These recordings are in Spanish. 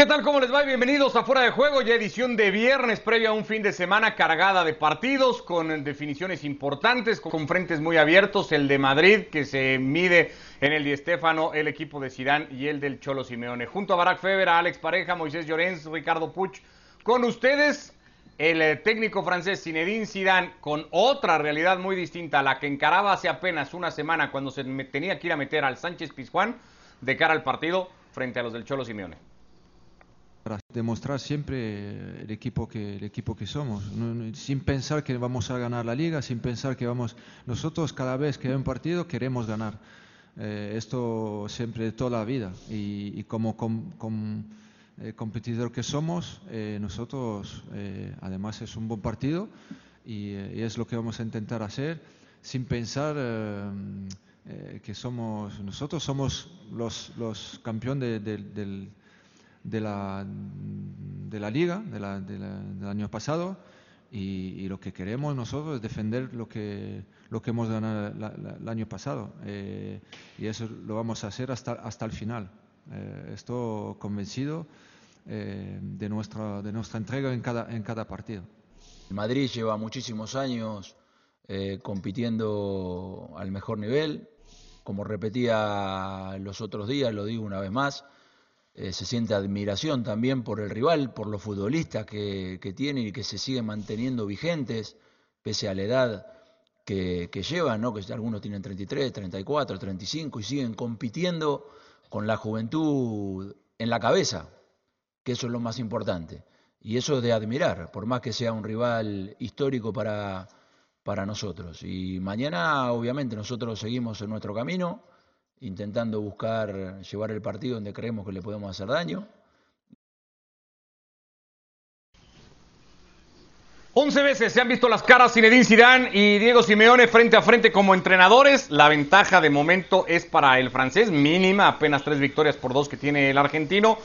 ¿Qué tal? ¿Cómo les va? Bienvenidos a Fuera de Juego, ya edición de viernes, previa a un fin de semana cargada de partidos, con definiciones importantes, con frentes muy abiertos, el de Madrid, que se mide en el Di Stéfano, el equipo de Sidán y el del Cholo Simeone. Junto a Barack Feber, a Alex Pareja, Moisés Llorens, Ricardo Puch, con ustedes, el eh, técnico francés Zinedine Zidane, con otra realidad muy distinta a la que encaraba hace apenas una semana cuando se tenía que ir a meter al Sánchez Pizjuán de cara al partido frente a los del Cholo Simeone para demostrar siempre el equipo que el equipo que somos. Sin pensar que vamos a ganar la liga sin pensar que vamos nosotros cada vez que hay un partido queremos ganar eh, esto siempre toda la vida. Y, como eh, competidor que somos eh, nosotros además es un buen partido y, es lo que vamos a intentar hacer sin pensar que somos nosotros somos los, los campeones del de la, de la liga del año pasado y, lo que queremos nosotros es defender lo que, lo que hemos ganado el año pasado eh, y eso lo vamos a hacer hasta, hasta el final. Eh, estoy convencido eh, de, nuestra, de nuestra entrega en cada, en cada partido. Madrid lleva muchísimos años compitiendo al mejor nivel, como repetía los otros días, lo digo una vez más, eh, se siente admiración también por el rival, por los futbolistas que, que y que se siguen manteniendo vigentes, pese a la edad que, que llevan, ¿no? que algunos tienen 33, 34, 35 y siguen compitiendo con la juventud en la cabeza, que eso es lo más importante. Y eso es de admirar, por más que sea un rival histórico para, para nosotros. Y mañana, obviamente, nosotros seguimos en nuestro camino intentando buscar llevar el partido donde creemos que le podemos hacer daño. 11 veces se han visto las caras Zinedine Zidane y Diego Simeone frente a frente como entrenadores. La ventaja de momento es para el francés, mínima, apenas tres victorias por dos que tiene el argentino.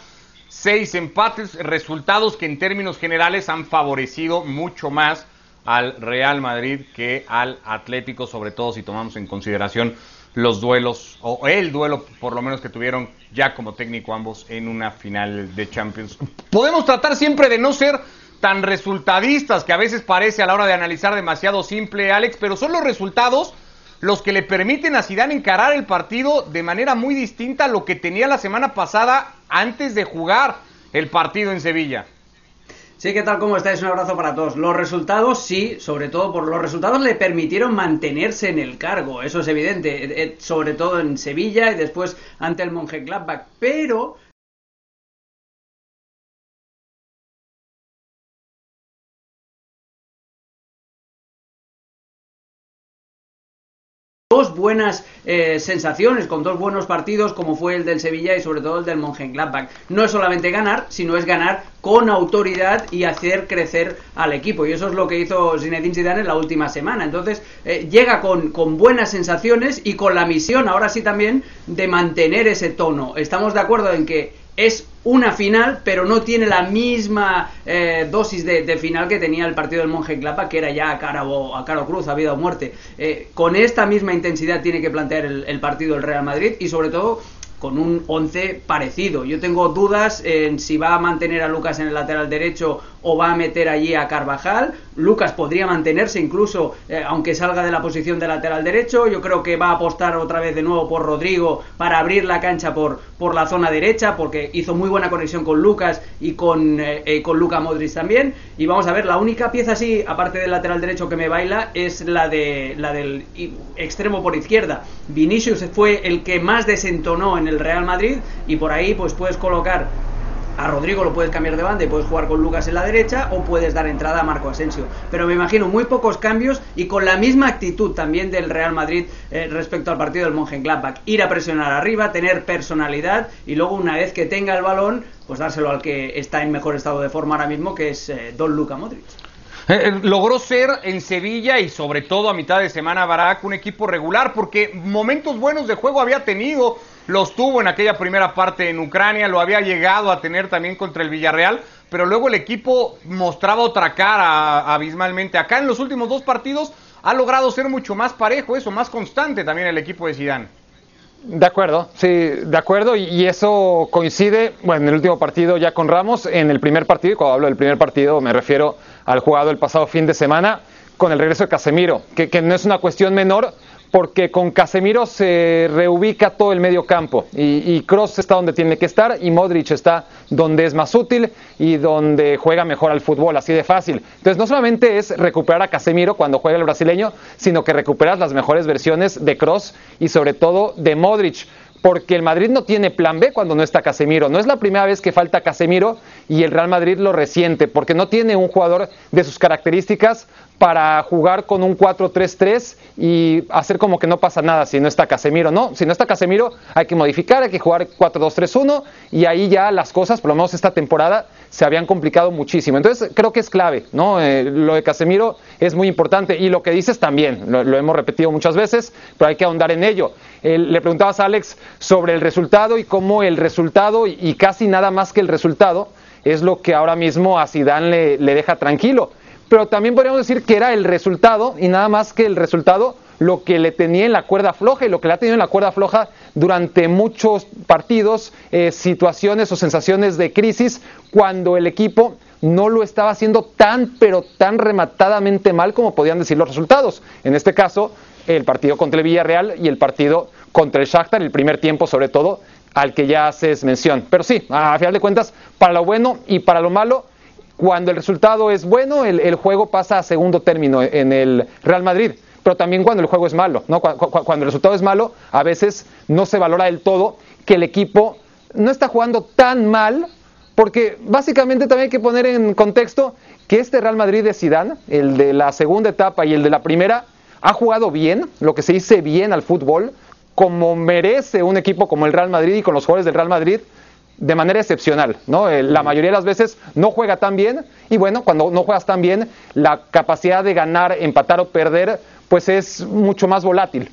Seis empates, resultados que en términos generales han favorecido mucho más al Real Madrid que al Atlético, sobre todo si tomamos en consideración los duelos, o el duelo por lo menos que tuvieron ya como técnico ambos en una final de Champions. Podemos tratar siempre de no ser tan resultadistas, que a veces parece a la hora de analizar demasiado simple, Alex, pero son los resultados los que le permiten a Zidane encarar el partido de manera muy distinta a lo que tenía la semana pasada antes de jugar el partido en Sevilla. Sí, ¿qué tal? ¿Cómo estáis? Un abrazo para todos. Los resultados, sí, sobre todo por los resultados le permitieron mantenerse en el cargo, eso es evidente, eh, eh, sobre todo en Sevilla y después ante el Mönchengladbach, pero buenas eh, sensaciones, con dos buenos partidos como fue el del Sevilla y sobre todo el del Mönchengladbach. No es solamente ganar, sino es ganar con autoridad y hacer crecer al equipo. Y eso es lo que hizo Zinedine Zidane en la última semana. Entonces eh, llega con, con buenas sensaciones y con la misión, ahora sí también, de mantener ese tono. Estamos de acuerdo en que es una final, pero no tiene la misma eh, dosis de, final que tenía el partido del Monje Clapa, que era ya a cara o, a cara cruz, a vida o muerte. Eh, con esta misma intensidad tiene que plantear el, el partido el Real Madrid y sobre todo con un 11 parecido. Yo tengo dudas en si va a mantener a Lucas en el lateral derecho o va a meter allí a Carvajal. Lucas podría mantenerse incluso eh, aunque salga de la posición de lateral derecho. Yo creo que va a apostar otra vez de nuevo por Rodrigo para abrir la cancha por, por la zona derecha porque hizo muy buena conexión con Lucas y con, eh, eh, con Luca Modric también. Y vamos a ver, la única pieza así, aparte del lateral derecho que me baila, es la, de, la del extremo por izquierda. Vinicius fue el que más desentonó en el Real Madrid y por ahí pues puedes colocar a Rodrigo lo puedes cambiar de banda y puedes jugar con Lucas en la derecha o puedes dar entrada a Marco Asensio. Pero me imagino muy pocos cambios y con la misma actitud también del Real Madrid eh, respecto al partido del Mönchengladbach. Ir a presionar arriba, tener personalidad y luego una vez que tenga el balón, pues dárselo al que está en mejor estado de forma ahora mismo, que es eh, Don Luca Modric. Eh, logró ser en Sevilla y sobre todo a mitad de semana Barak un equipo regular porque momentos buenos de juego había tenido los tuvo en aquella primera parte en Ucrania, lo había llegado a tener también contra el Villarreal, pero luego el equipo mostraba otra cara abismalmente. Acá en los últimos dos partidos ha logrado ser mucho más parejo, eso, más constante también el equipo de Zidane. De acuerdo, sí, de acuerdo, y, eso coincide, bueno, en el último partido ya con Ramos, en el primer partido, y cuando hablo del primer partido me refiero al jugado el pasado fin de semana, con el regreso de Casemiro, que, que no es una cuestión menor, porque con Casemiro se reubica todo el medio campo y, Cross está donde tiene que estar y Modric está donde es más útil y donde juega mejor al fútbol, así de fácil. Entonces no solamente es recuperar a Casemiro cuando juega el brasileño, sino que recuperas las mejores versiones de Cross y sobre todo de Modric porque el Madrid no tiene plan B cuando no está Casemiro. No es la primera vez que falta Casemiro y el Real Madrid lo resiente, porque no tiene un jugador de sus características para jugar con un 4-3-3 y hacer como que no pasa nada si no está Casemiro. No, si no está Casemiro hay que modificar, hay que jugar 4-2-3-1 y ahí ya las cosas, por lo menos esta temporada, se habían complicado muchísimo. Entonces creo que es clave, ¿no? Eh, lo de Casemiro es muy importante y lo que dices también, lo, hemos repetido muchas veces, pero hay que ahondar en ello. le preguntabas a Alex sobre el resultado y cómo el resultado y, casi nada más que el resultado es lo que ahora mismo a Zidane le deja tranquilo pero también podríamos decir que era el resultado y nada más que el resultado lo que le tenía en la cuerda floja y lo que le ha tenido en la cuerda floja durante muchos partidos, eh, situaciones o sensaciones de crisis cuando el equipo no lo estaba haciendo tan pero tan rematadamente mal como podían decir los resultados. En este caso, el partido contra el Villarreal y el partido contra el Shakhtar, el primer tiempo sobre todo, al que ya haces mención. Pero sí, a final de cuentas, para lo bueno y para lo malo, cuando el resultado es bueno, el, juego pasa a segundo término en el Real Madrid. Pero también cuando el juego es malo, ¿no? Cuando, el resultado es malo, a veces no se valora del todo que el equipo no está jugando tan mal, porque básicamente también hay que poner en contexto que este Real Madrid de Zidane, el de la segunda etapa y el de la primera, ha jugado bien, lo que se dice bien al fútbol, como merece un equipo como el Real Madrid y con los jugadores del Real Madrid, de manera excepcional, ¿no? Eh, la mayoría de las veces no juega tan bien y bueno, cuando no juegas tan bien, la capacidad de ganar, empatar o perder, pues es mucho más volátil.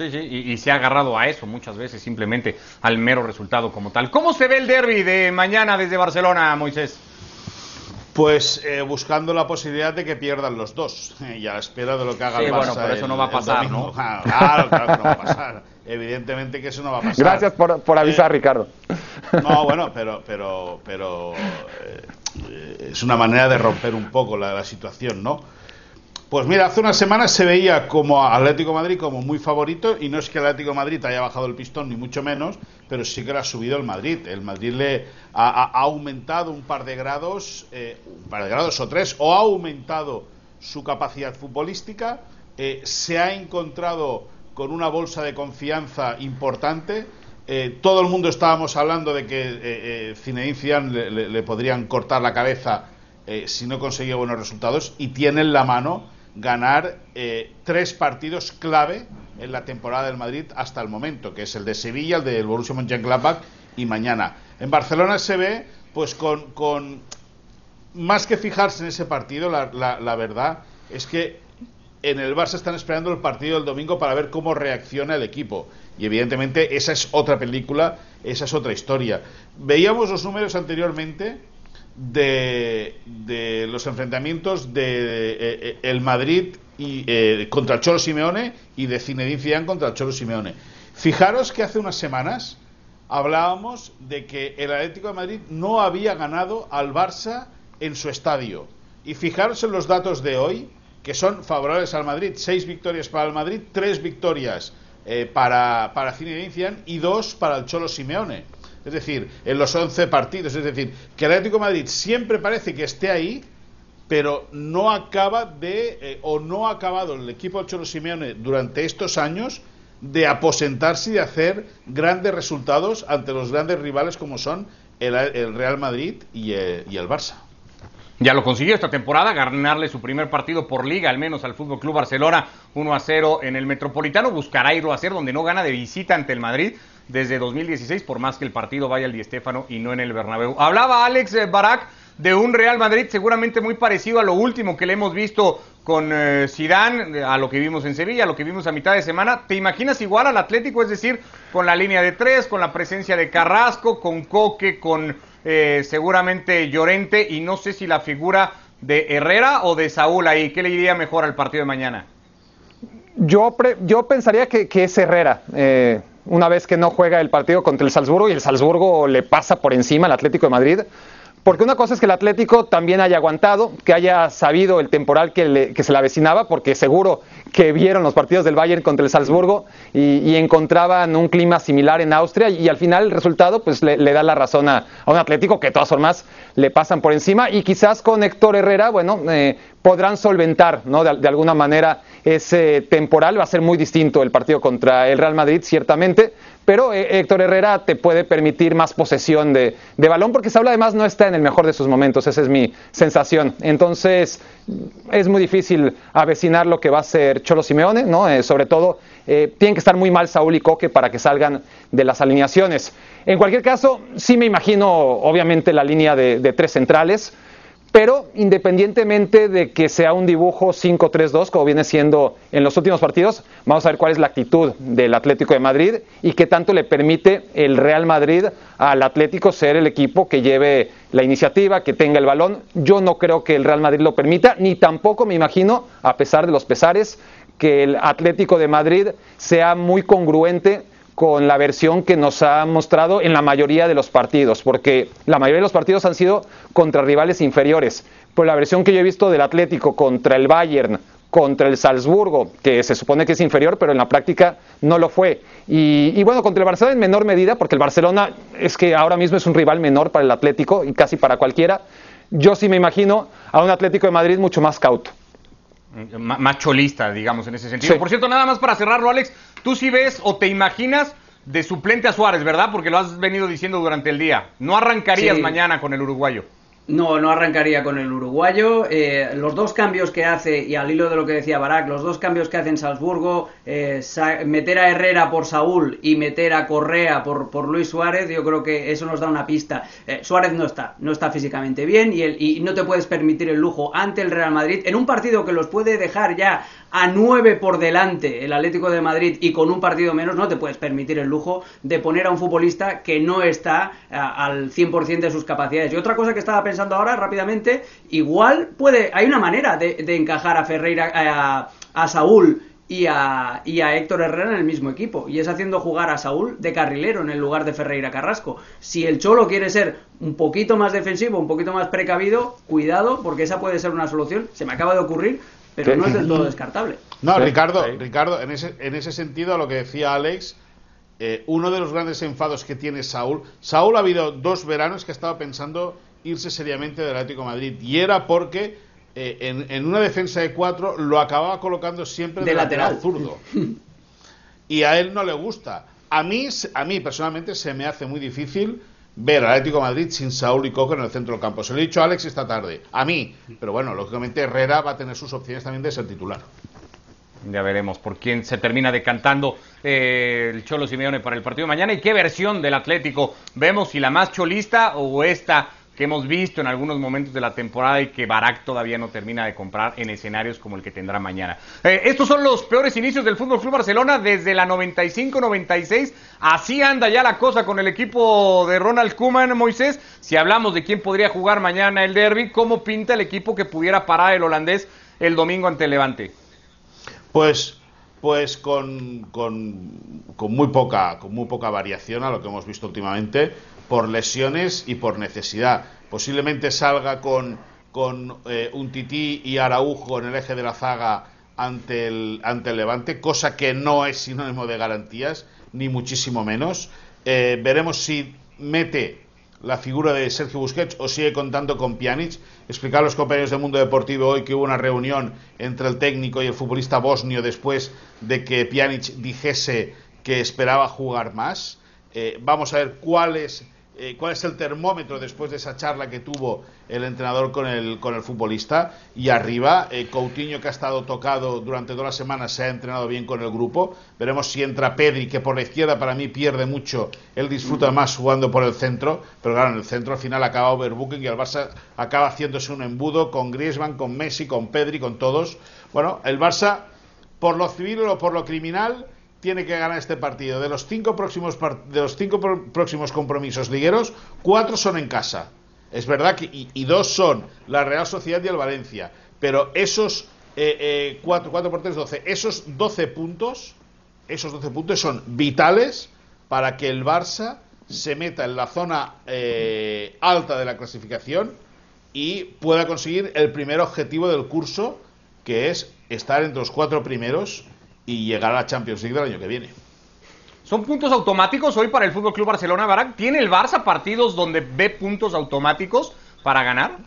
Sí, sí, y, se ha agarrado a eso muchas veces, simplemente al mero resultado como tal. ¿Cómo se ve el derby de mañana desde Barcelona, Moisés? Pues eh, buscando la posibilidad de que pierdan los dos y a la espera de lo que haga el Barça. bueno, pero eso no va a pasar, ¿no? Claro, claro que no va a pasar. Evidentemente que eso no va a pasar. Gracias por, avisar, eh, Ricardo. No, bueno, pero, pero, pero eh, es una manera de romper un poco la, la situación, ¿no? Pues mira, hace unas semanas se veía como Atlético Madrid como muy favorito y no es que Atlético Madrid haya bajado el pistón ni mucho menos, pero sí que lo ha subido el Madrid. El Madrid le ha, aumentado un par de grados, eh, un par de grados o tres, o ha aumentado su capacidad futbolística, eh, se ha encontrado con una bolsa de confianza importante. Eh, todo el mundo estábamos hablando de que Zinedine Zidane le, podrían cortar la cabeza si no conseguía buenos resultados y tiene en la mano ganar eh, tres partidos clave en la temporada del Madrid hasta el momento, que es el de Sevilla, el del Borussia Mönchengladbach y mañana. En Barcelona se ve, pues con, más que fijarse en ese partido, la, la, verdad es que en el Barça están esperando el partido del domingo para ver cómo reacciona el equipo. Y evidentemente esa es otra película, esa es otra historia. Veíamos los números anteriormente de, los enfrentamientos de eh, eh, el Madrid eh, contra el Cholo Simeone y de Zinedine Zidane contra el Cholo Simeone. Fijaros que hace unas semanas hablábamos de que el Atlético de Madrid no había ganado al Barça en su estadio. Y fijaros en los datos de hoy, que son favorables al Madrid. Seis victorias para el Madrid, tres victorias para, para Zinedine Zidane y dos para el Cholo Simeone es decir, en los 11 partidos. Es decir, que el Atlético de Madrid siempre parece que esté ahí, pero no acaba de, eh, o no ha acabado el equipo del Cholo Simeone durante estos años de aposentarse y de hacer grandes resultados ante los grandes rivales como son el, Real Madrid y el, y el Barça. Ya lo consiguió esta temporada, ganarle su primer partido por liga, al menos al Fútbol Club Barcelona, 1 a 0 en el Metropolitano. Buscará irlo a hacer donde no gana de visita ante el Madrid desde 2016, por más que el partido vaya al Di Stéfano y no en el Bernabéu. Hablaba Alex eh, Barak de un Real Madrid seguramente muy parecido a lo último que le hemos visto con eh, Zidane, a lo que vimos en Sevilla, a lo que vimos a mitad de semana. ¿Te imaginas igual al Atlético? Es decir, con la línea de tres, con la presencia de Carrasco, con Coque, con eh, seguramente Llorente y no sé si la figura de Herrera o de Saúl ahí. ¿Qué le iría mejor al partido de mañana? Yo, yo pensaría que, es Herrera. Eh, una vez que no juega el partido contra el Salzburgo y el Salzburgo le pasa por encima al Atlético de Madrid. Porque una cosa es que el Atlético también haya aguantado, que haya sabido el temporal que, se le avecinaba, porque seguro que vieron los partidos del Bayern contra el Salzburgo y, encontraban un clima similar en Austria y, al final el resultado pues le, da la razón a, un Atlético que de todas formas le pasan por encima y quizás con Héctor Herrera, bueno, eh, podrán solventar ¿no? de, alguna manera ese temporal. Va a ser muy distinto el partido contra el Real Madrid, ciertamente, pero eh, Héctor Herrera te puede permitir más posesión de, balón porque Saúl además no está en el mejor de sus momentos, esa es mi sensación. Entonces es muy difícil avecinar lo que va a ser Cholo Simeone, ¿no? Eh, sobre todo eh, tienen que estar muy mal Saúl y Coque para que salgan de las alineaciones. En cualquier caso, sí me imagino obviamente la línea de tres centrales. Pero independientemente de que sea un dibujo 5-3-2, como viene siendo en los últimos partidos, vamos a ver cuál es la actitud del Atlético de Madrid y qué tanto le permite el Real Madrid al Atlético ser el equipo que lleve la iniciativa, que tenga el balón. Yo no creo que el Real Madrid lo permita, ni tampoco me imagino, a pesar de los pesares, que el Atlético de Madrid sea muy congruente con la versión que nos ha mostrado en la mayoría de los partidos, porque la mayoría de los partidos han sido contra rivales inferiores. Pero la versión que yo he visto del Atlético contra el Bayern, contra el Salzburgo, que se supone que es inferior, pero en la práctica no lo fue. Y, bueno, contra el Barcelona en menor medida, porque el Barcelona es que ahora mismo es un rival menor para el Atlético y casi para cualquiera. Yo sí me imagino a un Atlético de Madrid mucho más cauto. Más cholista, digamos, en ese sentido. Por cierto, nada más para cerrarlo, Alex, Tú sí ves o te imaginas de suplente a Suárez, ¿verdad? Porque lo has venido diciendo durante el día. No arrancarías mañana con el uruguayo. No, no arrancaría con el uruguayo. Eh, los dos cambios que hace, y al hilo de lo que decía Barak, los dos cambios que hace en Salzburgo, eh, meter a Herrera por Saúl y meter a Correa por, por Luis Suárez, yo creo que eso nos da una pista. Eh, Suárez no está, no está físicamente bien y, no te puedes permitir el lujo ante el Real Madrid en un partido que los puede dejar ya a nueve por delante el Atlético de Madrid y con un partido menos, no te puedes permitir el lujo de poner a un futbolista que no está al 100% de sus capacidades. Y otra cosa que estaba pensando ahora rápidamente, igual puede, hay una manera de, encajar a Ferreira, a, Saúl y a, y a, Héctor Herrera en el mismo equipo. Y es haciendo jugar a Saúl de carrilero en el lugar de Ferreira Carrasco. Si el Cholo quiere ser un poquito más defensivo, un poquito más precavido, cuidado, porque esa puede ser una solución. Se me acaba de ocurrir, pero no es del todo descartable. No, Ricardo, Ricardo, en ese, en ese sentido, lo que decía Alex, eh, uno de los grandes enfados que tiene Saúl, Saúl ha habido dos veranos que ha estado pensando irse seriamente del Atlético de Madrid. Y era porque eh, en, una defensa de cuatro lo acababa colocando siempre de, lateral. zurdo. y a él no le gusta. A mí, a mí personalmente se me hace muy difícil ver al Atlético Madrid sin Saúl y Coque en el centro del campo. Se lo he dicho a Alex esta tarde. A mí. Pero bueno, lógicamente Herrera va a tener sus opciones también de ser titular. Ya veremos por quién se termina decantando eh, el Cholo Simeone para el partido de mañana y qué versión del Atlético vemos, si la más cholista o esta que hemos visto en algunos momentos de la temporada y que Barak todavía no termina de comprar en escenarios como el que tendrá mañana. Eh, estos son los peores inicios del Fútbol Club Barcelona desde la 95-96. Así anda ya la cosa con el equipo de Ronald Koeman, Moisés. Si hablamos de quién podría jugar mañana el derby, ¿cómo pinta el equipo que pudiera parar el holandés el domingo ante el Levante? Pues pues con, con, con, muy poca, con muy poca variación a lo que hemos visto últimamente por lesiones y por necesidad. Posiblemente salga con, con eh, un tití y Araujo en el eje de la zaga ante el, ante el Levante, cosa que no es sinónimo de garantías, ni muchísimo menos. Eh, veremos si mete la figura de Sergio Busquets o sigue contando con Pjanic. Explicar a los compañeros del mundo deportivo hoy que hubo una reunión entre el técnico y el futbolista bosnio después de que Pjanic dijese que esperaba jugar más. Eh, vamos a ver cuál es eh, cuál es el termómetro después de esa charla que tuvo el entrenador con el, con el futbolista. Y arriba, eh, Coutinho, que ha estado tocado durante todas las semanas, se ha entrenado bien con el grupo. Veremos si entra Pedri, que por la izquierda para mí pierde mucho. Él disfruta más jugando por el centro, pero claro, en el centro al final acaba overbooking y el Barça acaba haciéndose un embudo con Griezmann, con Messi, con Pedri, con todos. Bueno, el Barça, por lo civil o por lo criminal, tiene que ganar este partido. De los cinco próximos, de los cinco próximos compromisos ligueros, cuatro son en casa. Es verdad que y, dos son la Real Sociedad y el Valencia. Pero esos eh, eh, 4, 4 por 3, 12. Esos 12 puntos, esos 12 puntos son vitales para que el Barça se meta en la zona eh, alta de la clasificación y pueda conseguir el primer objetivo del curso, que es estar entre los cuatro primeros y llegar a la Champions League del año que viene. ¿Son puntos automáticos hoy para el Fútbol Club Barcelona, Barak? ¿Tiene el Barça partidos donde ve puntos automáticos para ganar?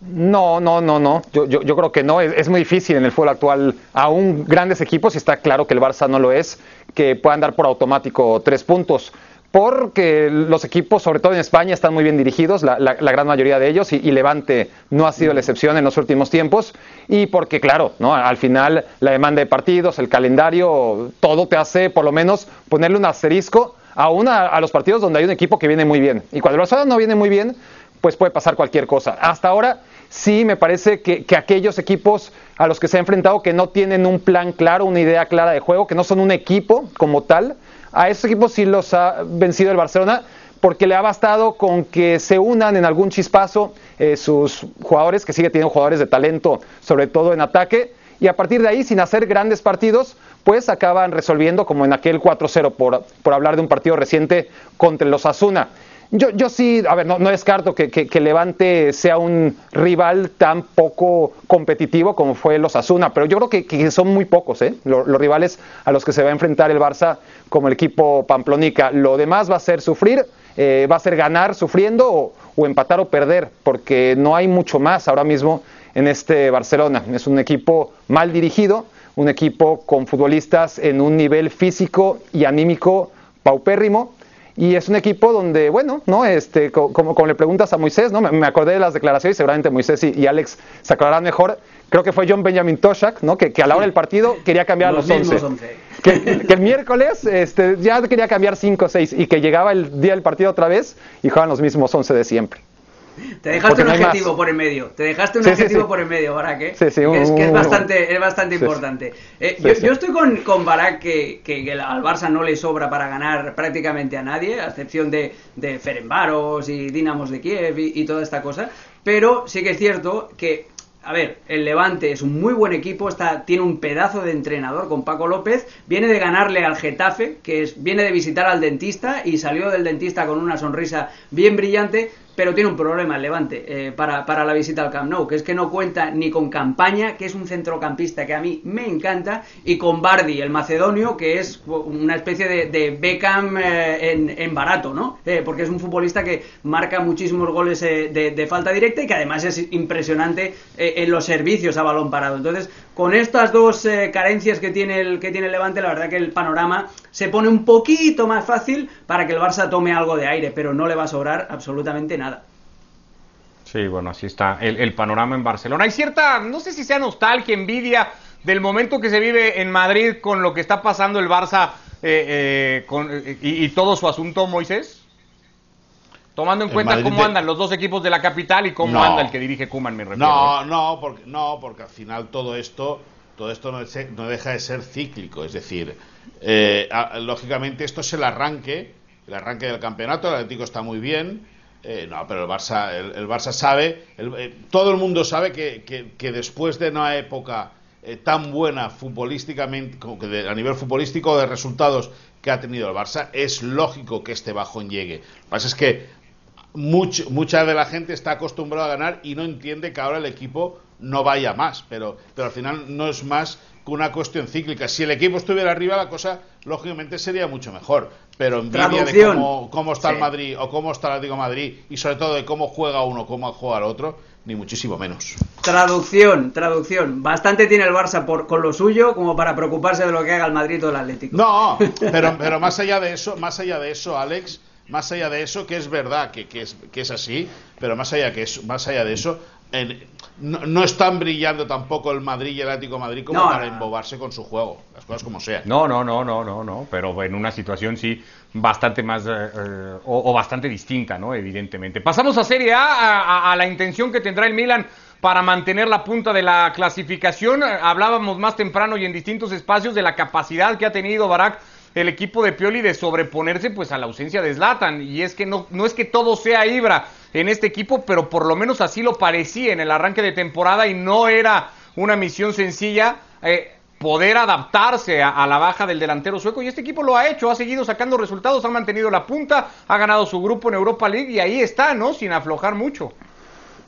No, no, no, no. Yo, yo, yo creo que no. Es, es, muy difícil en el fútbol actual, aún grandes equipos, y está claro que el Barça no lo es, que puedan dar por automático tres puntos. Porque los equipos, sobre todo en España, están muy bien dirigidos, la, gran mayoría de ellos, y, Levante no ha sido la excepción en los últimos tiempos. Y porque, claro, ¿no? al final la demanda de partidos, el calendario, todo te hace por lo menos ponerle un asterisco a, a los partidos donde hay un equipo que viene muy bien. Y cuando el Barça no viene muy bien, pues puede pasar cualquier cosa. Hasta ahora sí me parece que, que, aquellos equipos a los que se ha enfrentado que no tienen un plan claro, una idea clara de juego, que no son un equipo como tal, a esos equipos sí los ha vencido el Barcelona porque le ha bastado con que se unan en algún chispazo eh, sus jugadores, que sigue teniendo jugadores de talento, sobre todo en ataque, y a partir de ahí, sin hacer grandes partidos, pues acaban resolviendo como en aquel 4-0 por, por hablar de un partido reciente contra los Asuna. Yo, yo sí, a ver, no, no descarto que, que, que, Levante sea un rival tan poco competitivo como fue los Asuna, pero yo creo que, son muy pocos ¿eh? los, los, rivales a los que se va a enfrentar el Barça como el equipo Pamplonica. Lo demás va a ser sufrir, eh, va a ser ganar sufriendo o, empatar o perder, porque no hay mucho más ahora mismo en este Barcelona. Es un equipo mal dirigido, un equipo con futbolistas en un nivel físico y anímico paupérrimo y es un equipo donde, bueno, ¿no? Este, como, como le preguntas a Moisés, ¿no? Me, acordé de las declaraciones, seguramente Moisés y, y Alex se acordarán mejor. Creo que fue John Benjamin Toshak, ¿no? Que, que a la hora del partido quería cambiar los, los 11. 11. Que, que, el miércoles este, ya quería cambiar 5 o 6 y que llegaba el día del partido otra vez y jugaban los mismos 11 de siempre. Te dejaste un objetivo más. por en medio. Te dejaste un sí, objetivo sí, sí. por en medio, Barak, ¿eh? Sí, sí, que, es, que es bastante, es bastante importante. Eh, yo, yo, estoy con, con Barak que, que, que, al Barça no le sobra para ganar prácticamente a nadie, a excepción de, de Ferenbaros y Dinamos de Kiev y, y toda esta cosa. Pero sí que es cierto que a ver, el Levante es un muy buen equipo, está, tiene un pedazo de entrenador con Paco López, viene de ganarle al Getafe, que es, viene de visitar al dentista y salió del dentista con una sonrisa bien brillante, pero tiene un problema el Levante eh, para, para, la visita al Camp Nou, que es que no cuenta ni con Campaña, que es un centrocampista que a mí me encanta, y con Bardi, el macedonio, que es una especie de, de Beckham eh, en, barato, ¿no? Eh, porque es un futbolista que marca muchísimos goles de, de, falta directa y que además es impresionante en los servicios a balón parado. Entonces, con estas dos carencias que tiene, el, que tiene el Levante, la verdad que el panorama se pone un poquito más fácil para que el Barça tome algo de aire, pero no le va a sobrar absolutamente nada. Sí, bueno, así está el, el, panorama en Barcelona. Hay cierta, no sé si sea nostalgia, envidia del momento que se vive en Madrid con lo que está pasando el Barça eh, eh, con, y, y, todo su asunto, Moisés. Tomando en, en cuenta Madrid cómo de... andan los dos equipos de la capital y cómo no. anda el que dirige Kuman, me refiero. No, no, porque, no, porque al final todo esto, todo esto no, es, no deja de ser cíclico. Es decir, eh, lógicamente esto es el arranque, el arranque del campeonato. El Atlético está muy bien. Eh, no, pero el Barça, el, el Barça sabe, el, eh, todo el mundo sabe que, que, después de una época eh, tan buena futbolísticamente, a nivel futbolístico de resultados que ha tenido el Barça, es lógico que este bajón llegue. Lo que pasa es que much, mucha de la gente está acostumbrada a ganar y no entiende que ahora el equipo no vaya más, pero, pero al final no es más que una cuestión cíclica. Si el equipo estuviera arriba, la cosa lógicamente sería mucho mejor. Pero envidia de cómo, cómo está sí. el Madrid o cómo está el Atlético Madrid y sobre todo de cómo juega uno, cómo juega el otro, ni muchísimo menos. Traducción, traducción. Bastante tiene el Barça por, con lo suyo como para preocuparse de lo que haga el Madrid o el Atlético. No, pero, pero más allá de eso, más allá de eso, Alex, más allá de eso, que es verdad que, que, es, que es así, pero más allá, que es, más allá de eso, en, no, no, están brillando tampoco el Madrid y el Atlético Madrid como no, para embobarse con su juego, las cosas como sean. No, no, no, no, no, no, pero en una situación sí bastante más eh, eh, o, o, bastante distinta, ¿no? Evidentemente. Pasamos a Serie A, a, a la intención que tendrá el Milan para mantener la punta de la clasificación. Hablábamos más temprano y en distintos espacios de la capacidad que ha tenido Barak el equipo de Pioli de sobreponerse pues a la ausencia de Zlatan y es que no, no es que todo sea Ibra en este equipo, pero por lo menos así lo parecía en el arranque de temporada y no era una misión sencilla. Eh, poder adaptarse a, la baja del delantero sueco y este equipo lo ha hecho, ha seguido sacando resultados, ha mantenido la punta, ha ganado su grupo en Europa League y ahí está, ¿no? Sin aflojar mucho.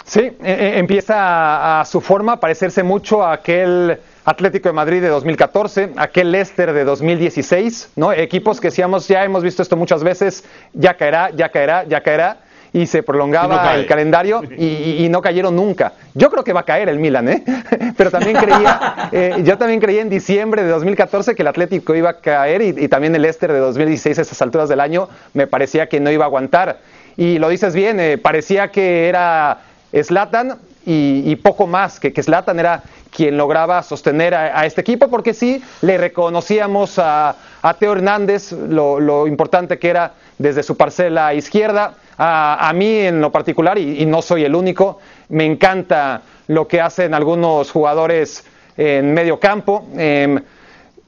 Sí, eh, eh, empieza a, a, su forma a parecerse mucho a aquel Atlético de Madrid de 2014, aquel Leicester de 2016, ¿no? Equipos que decíamos, ya hemos visto esto muchas veces, ya caerá, ya caerá, ya caerá y se prolongaba no el calendario y, y, no cayeron nunca. Yo creo que va a caer el Milan, ¿eh? Pero también creía, eh, yo también creía en diciembre de 2014 que el Atlético iba a caer y, y también el Leicester de 2016 a esas alturas del año me parecía que no iba a aguantar. Y lo dices bien, eh, parecía que era Slatan y, y, poco más, que, que Slatan era quien lograba sostener a, a, este equipo, porque sí le reconocíamos a, a Teo Hernández lo, lo, importante que era desde su parcela izquierda. A, mí en lo particular, y, y, no soy el único, me encanta lo que hacen algunos jugadores en medio campo. Eh,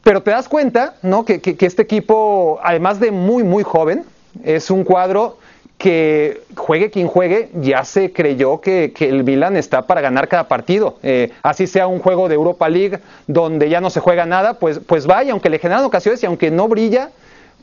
pero te das cuenta ¿no? que, que, que este equipo, además de muy, muy joven, es un cuadro que juegue quien juegue, ya se creyó que, que, el Milan está para ganar cada partido. Eh, así sea un juego de Europa League donde ya no se juega nada, pues, pues vaya, aunque le generan ocasiones y aunque no brilla,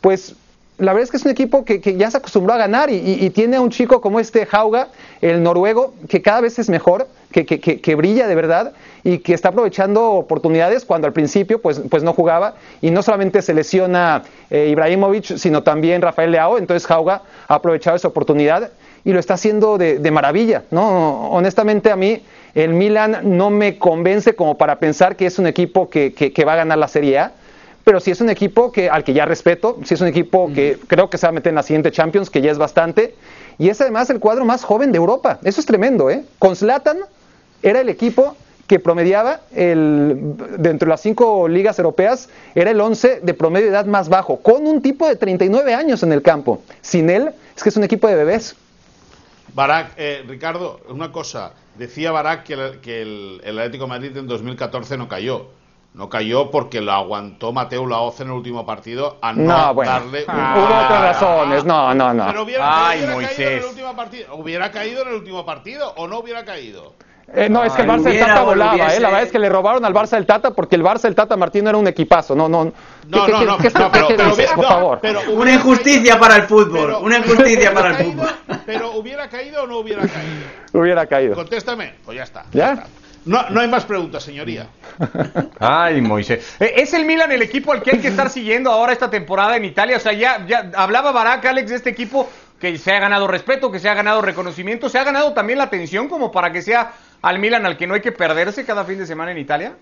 pues la verdad es que es un equipo que, que ya se acostumbró a ganar y, y, tiene a un chico como este Hauga, el noruego, que cada vez es mejor, que, que, brilla de verdad y que está aprovechando oportunidades cuando al principio pues, pues no jugaba. Y no solamente se lesiona eh, Ibrahimovic, sino también Rafael Leao, entonces Hauga ha aprovechado esa oportunidad y lo está haciendo de, de maravilla, ¿no? Honestamente a mí el Milan no me convence como para pensar que es un equipo que, que va a ganar la Serie A, pero sí es un equipo que, al que ya respeto, sí es un equipo que creo que se va a meter en la siguiente Champions, que ya es bastante, y es además el cuadro más joven de Europa. Eso es tremendo, ¿eh? Con Zlatan era el equipo que promediaba el, dentro de las cinco ligas europeas, era el 11 de promedio de edad más bajo, con un tipo de 39 años en el campo. Sin él, es que es un equipo de bebés. Barak, eh, Ricardo, una cosa, decía Barak que, el, que el, el Atlético de Madrid en 2014 no cayó. No cayó porque lo aguantó Mateo Laoz en el último partido a no, no bueno. darle. Ah, hubo otras razones, no, no, no. Pero hubiera, Ay, hubiera Moisés. caído en el último partido. ¿Hubiera caído en el último partido o no hubiera caído? Eh, no, es que el Barça del Tata volaba, eh, la verdad es que le robaron al Barça del Tata porque el Barça del Tata Martino era un equipazo, no, no. No, ¿Qué, no, qué, no, qué, no, pero, pero, dices, por no, favor? pero una injusticia caído, para el fútbol, pero, una injusticia para el caído, fútbol. Pero hubiera caído o no hubiera caído? Hubiera caído. Contéstame, pues ya está. ¿Ya? ya está. No, no hay más preguntas, señoría. Ay, Moisés. Eh, ¿Es el Milan el equipo al que hay que estar siguiendo ahora esta temporada en Italia? O sea, ya, ya hablaba Barak, Alex, de este equipo que se ha ganado respeto, que se ha ganado reconocimiento, se ha ganado también la atención como para que sea al Milan al que no hay que perderse cada fin de semana en Italia.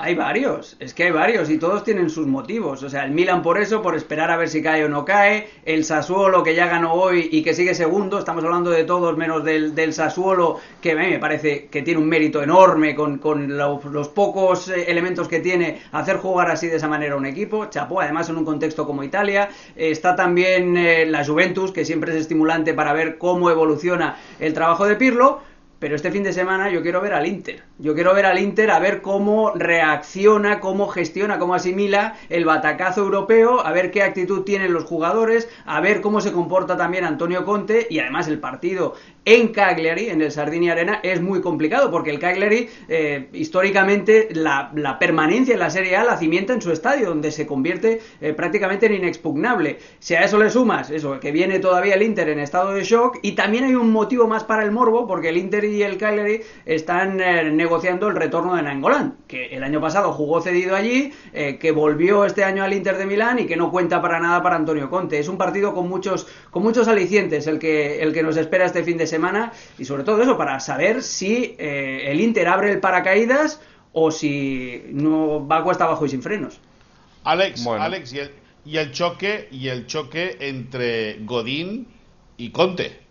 Hay varios, es que hay varios y todos tienen sus motivos. O sea, el Milan por eso, por esperar a ver si cae o no cae. El Sassuolo que ya ganó hoy y que sigue segundo. Estamos hablando de todos menos del, del Sassuolo, que a me parece que tiene un mérito enorme con, con los, los, pocos eh, elementos que tiene hacer jugar así de esa manera un equipo. Chapó, además en un contexto como Italia. Eh, está también eh, la Juventus, que siempre es estimulante para ver cómo evoluciona el trabajo de Pirlo. Pero este fin de semana yo quiero ver al Inter. Yo quiero ver al Inter a ver cómo reacciona, cómo gestiona, cómo asimila el batacazo europeo, a ver qué actitud tienen los jugadores, a ver cómo se comporta también Antonio Conte y además el partido en Cagliari, en el Sardinia Arena, es muy complicado porque el Cagliari eh, históricamente la, permanencia en la Serie A la cimienta en su estadio, donde se convierte eh, prácticamente en inexpugnable. Si a eso le sumas eso, que viene todavía el Inter en estado de shock y también hay un motivo más para el morbo porque el Inter y el Cagliari están eh, negociando el retorno de Nangolan, que el año pasado jugó cedido allí, eh, que volvió este año al Inter de Milán y que no cuenta para nada para Antonio Conte. Es un partido con muchos, con muchos alicientes el que, el que nos espera este fin de semana y sobre todo eso para saber si eh, el Inter abre el paracaídas o si no va a cuesta abajo y sin frenos. Alex, bueno. Alex y el, y el choque y el choque entre Godín y Conte.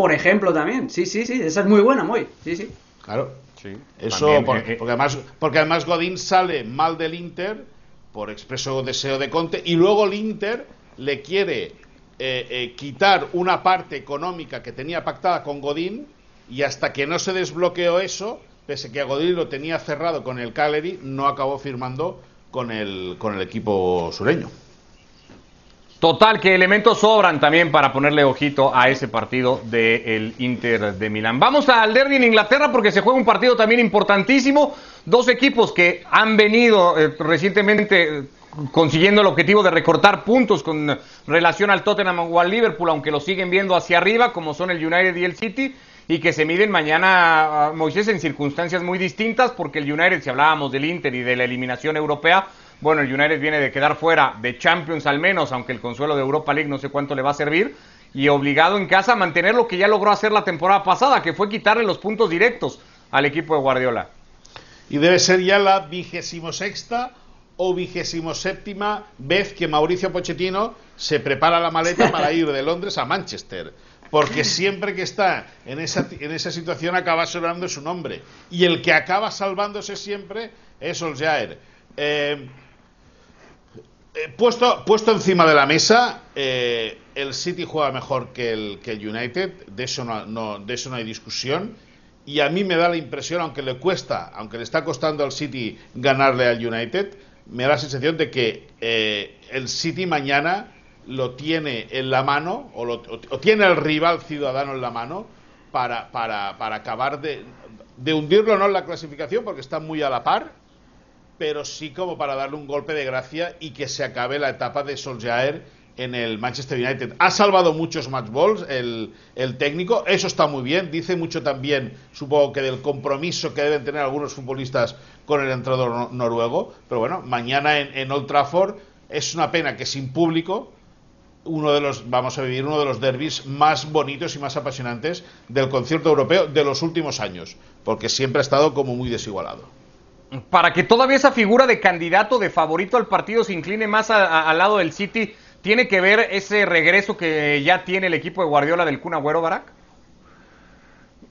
Por ejemplo, también. Sí, sí, sí. Esa es muy buena, muy. Sí, sí. Claro. Sí, Eso, porque, porque, además, porque además Godín sale mal del Inter por expreso deseo de Conte y luego el Inter le quiere eh, eh, quitar una parte económica que tenía pactada con Godín y hasta que no se desbloqueó eso, pese que a Godín lo tenía cerrado con el Cagliari, no acabó firmando con el, con el equipo sureño. Total, que elementos sobran también para ponerle ojito a ese partido del Inter de Milán. Vamos al derby en Inglaterra porque se juega un partido también importantísimo Dos equipos que han venido eh, recientemente eh, consiguiendo el objetivo de recortar puntos con relación al Tottenham o al Liverpool, aunque lo siguen viendo hacia arriba, como son el United y el City, y que se miden mañana, Moisés, en circunstancias muy distintas, porque el United, si hablábamos del Inter y de la eliminación europea, bueno, el United viene de quedar fuera de Champions al menos, aunque el consuelo de Europa League no sé cuánto le va a servir, y obligado en casa a mantener lo que ya logró hacer la temporada pasada, que fue quitarle los puntos directos al equipo de Guardiola. Y debe ser ya la vigésimo sexta o vigésimo séptima vez que Mauricio Pochettino se prepara la maleta para ir de Londres a Manchester. Porque siempre que está en esa, en esa situación acaba sonando su nombre. Y el que acaba salvándose siempre es Solskjaer. Eh, eh, puesto, puesto encima de la mesa, eh, el City juega mejor que el, United, de eso no, de eso no hay discusión. Y a mí me da la impresión, aunque le cuesta, aunque le está costando al City ganarle al United, me da la sensación de que el City mañana lo tiene en la mano, o, tiene el rival ciudadano en la mano, para, para, para acabar de, de hundirlo no en la clasificación, porque está muy a la par, pero sí como para darle un golpe de gracia y que se acabe la etapa de Solskjaer en el Manchester United. Ha salvado muchos match balls el, técnico, eso está muy bien, dice mucho también, supongo que del compromiso que deben tener algunos futbolistas con el entrenador noruego, pero bueno, mañana en, en Old Trafford es una pena que sin público uno de los, vamos a vivir uno de los derbis más bonitos y más apasionantes del concierto europeo de los últimos años, porque siempre ha estado como muy desigualado. Para que todavía esa figura de candidato, de favorito al partido se incline más al lado del City, ¿tiene que ver ese regreso que ya tiene el equipo de Guardiola del Kun Agüero, Barak?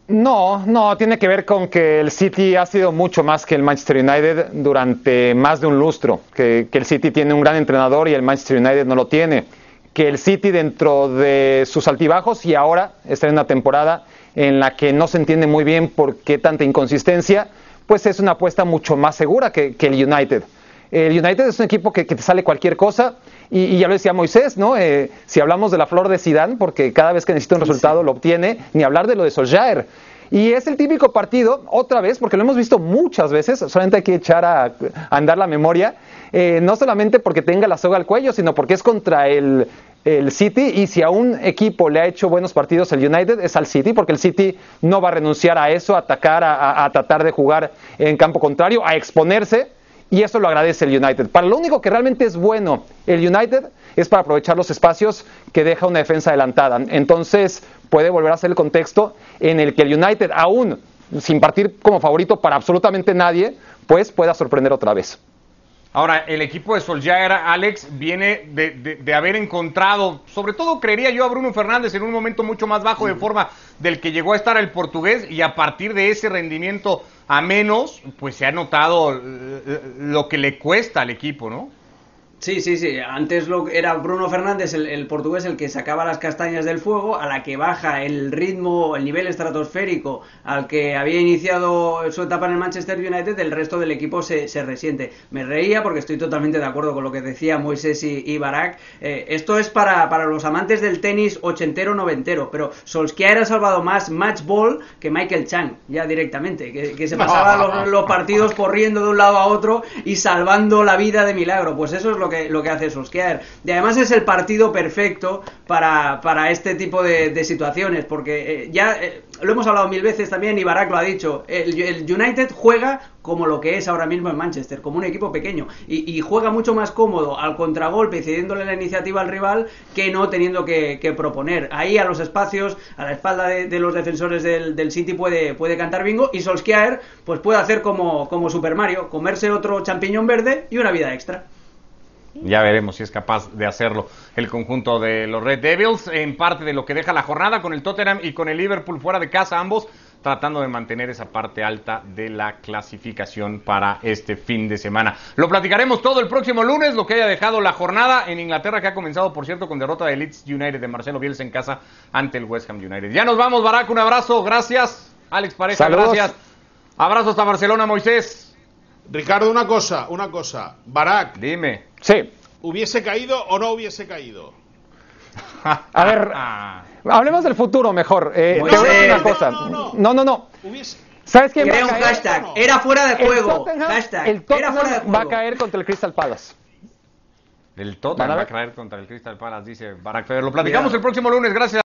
No, no, tiene que ver con que el City ha sido mucho más que el Manchester United durante más de un lustro, que, que el City tiene un gran entrenador y el Manchester United no lo tiene que el City dentro de sus altibajos y ahora está en una temporada en la que no se entiende muy bien por qué tanta inconsistencia, pues es una apuesta mucho más segura que, el United. El United es un equipo que, te sale cualquier cosa y, ya lo decía Moisés, ¿no? Eh, si hablamos de la flor de Sidán, porque cada vez que necesita un resultado lo obtiene, ni hablar de lo de Solskjaer. Y es el típico partido, otra vez, porque lo hemos visto muchas veces, solamente hay que echar a andar la memoria, eh, no solamente porque tenga la soga al cuello, sino porque es contra el, City y si a un equipo le ha hecho buenos partidos el United es al City, porque el City no va a renunciar a eso, a atacar, a, tratar de jugar en campo contrario, a exponerse y eso lo agradece el United. Para lo único que realmente es bueno el United es para aprovechar los espacios que deja una defensa adelantada. Entonces puede volver a ser el contexto en el que el United, aún sin partir como favorito para absolutamente nadie, pues pueda sorprender otra vez. Ahora, el equipo de Solskjaer, Alex, viene de, haber encontrado, sobre todo creería yo, a Bruno Fernández en un momento mucho más bajo de forma del que llegó a estar el portugués y a partir de ese rendimiento a menos, pues se ha notado lo que le cuesta al equipo, ¿no? Sí, sí, sí. Antes lo, era Bruno Fernández, el, portugués, el que sacaba las castañas del fuego, a la que baja el ritmo, el nivel estratosférico al que había iniciado su etapa en el Manchester United, el resto del equipo se, se resiente. Me reía porque estoy totalmente de acuerdo con lo que decía Moisés y, y Barak. Eh, esto es para, para los amantes del tenis ochentero-noventero, pero Solskjaer ha salvado más match ball que Michael Chang, ya directamente, que, se pasaba los, los partidos corriendo de un lado a otro y salvando la vida de milagro. Pues eso es lo que, lo que hace Solskjaer. Y además es el partido perfecto para, para este tipo de, situaciones, porque eh, ya eh, lo hemos hablado mil veces también, y Barak lo ha dicho, el, United juega como lo que es ahora mismo en Manchester, como un equipo pequeño, y, juega mucho más cómodo al contragolpe y cediéndole la iniciativa al rival que no teniendo que, proponer. Ahí a los espacios, a la espalda de, los defensores del, del, City puede, puede cantar bingo, y Solskjaer pues puede hacer como, como Super Mario, comerse otro champiñón verde y una vida extra. Ya veremos si es capaz de hacerlo el conjunto de los Red Devils, en parte de lo que deja la jornada con el Tottenham y con el Liverpool fuera de casa, ambos tratando de mantener esa parte alta de la clasificación para este fin de semana. Lo platicaremos todo el próximo lunes, lo que haya dejado la jornada en Inglaterra, que ha comenzado, por cierto, con derrota de Leeds United de Marcelo Bielsa en casa ante el West Ham United. Ya nos vamos, Barack, un abrazo, gracias. Alex Pareja, gracias. Abrazo hasta Barcelona, Moisés. Ricardo, una cosa, una cosa. Barak. Dime. Sí. ¿Hubiese caído o no hubiese caído? A ver, hablemos del futuro mejor. Eh, te voy a decir una cosa. No, no, no. ¿Sabes quién va Crea a un caer? hashtag. Era fuera de El juego. Tottenham, Hashtag. el Era fuera de Tottenham juego. va a caer contra el Crystal Palace. El Tottenham va a caer contra el Crystal Palace, dice Barack Feber. Lo platicamos Cuidado. el próximo lunes. Gracias.